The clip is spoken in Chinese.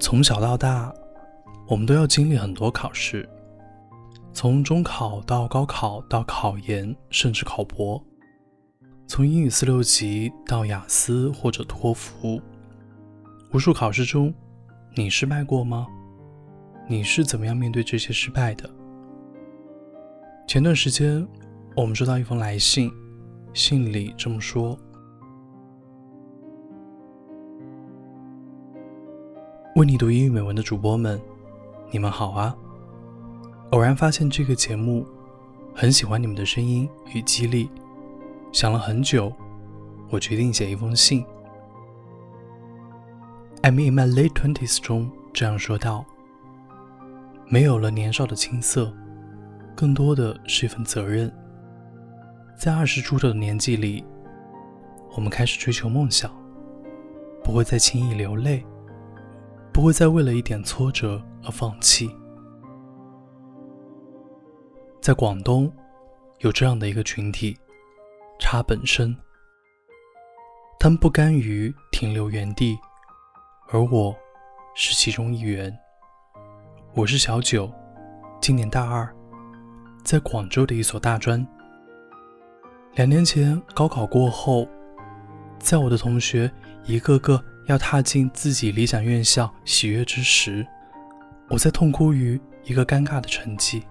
从小到大，我们都要经历很多考试，从中考到高考到考研，甚至考博；从英语四六级到雅思或者托福，无数考试中，你失败过吗？你是怎么样面对这些失败的？前段时间，我们收到一封来信，信里这么说。为你读英语美文的主播们，你们好啊！偶然发现这个节目，很喜欢你们的声音与激励，想了很久，我决定写一封信。I'm in my late twenties 中这样说道：“没有了年少的青涩，更多的是一份责任。在二十出头的年纪里，我们开始追求梦想，不会再轻易流泪。”不会再为了一点挫折而放弃。在广东，有这样的一个群体——差本身。他们不甘于停留原地，而我是其中一员。我是小九，今年大二，在广州的一所大专。两年前高考过后，在我的同学一个个。要踏进自己理想院校喜悦之时，我在痛哭于一个尴尬的成绩。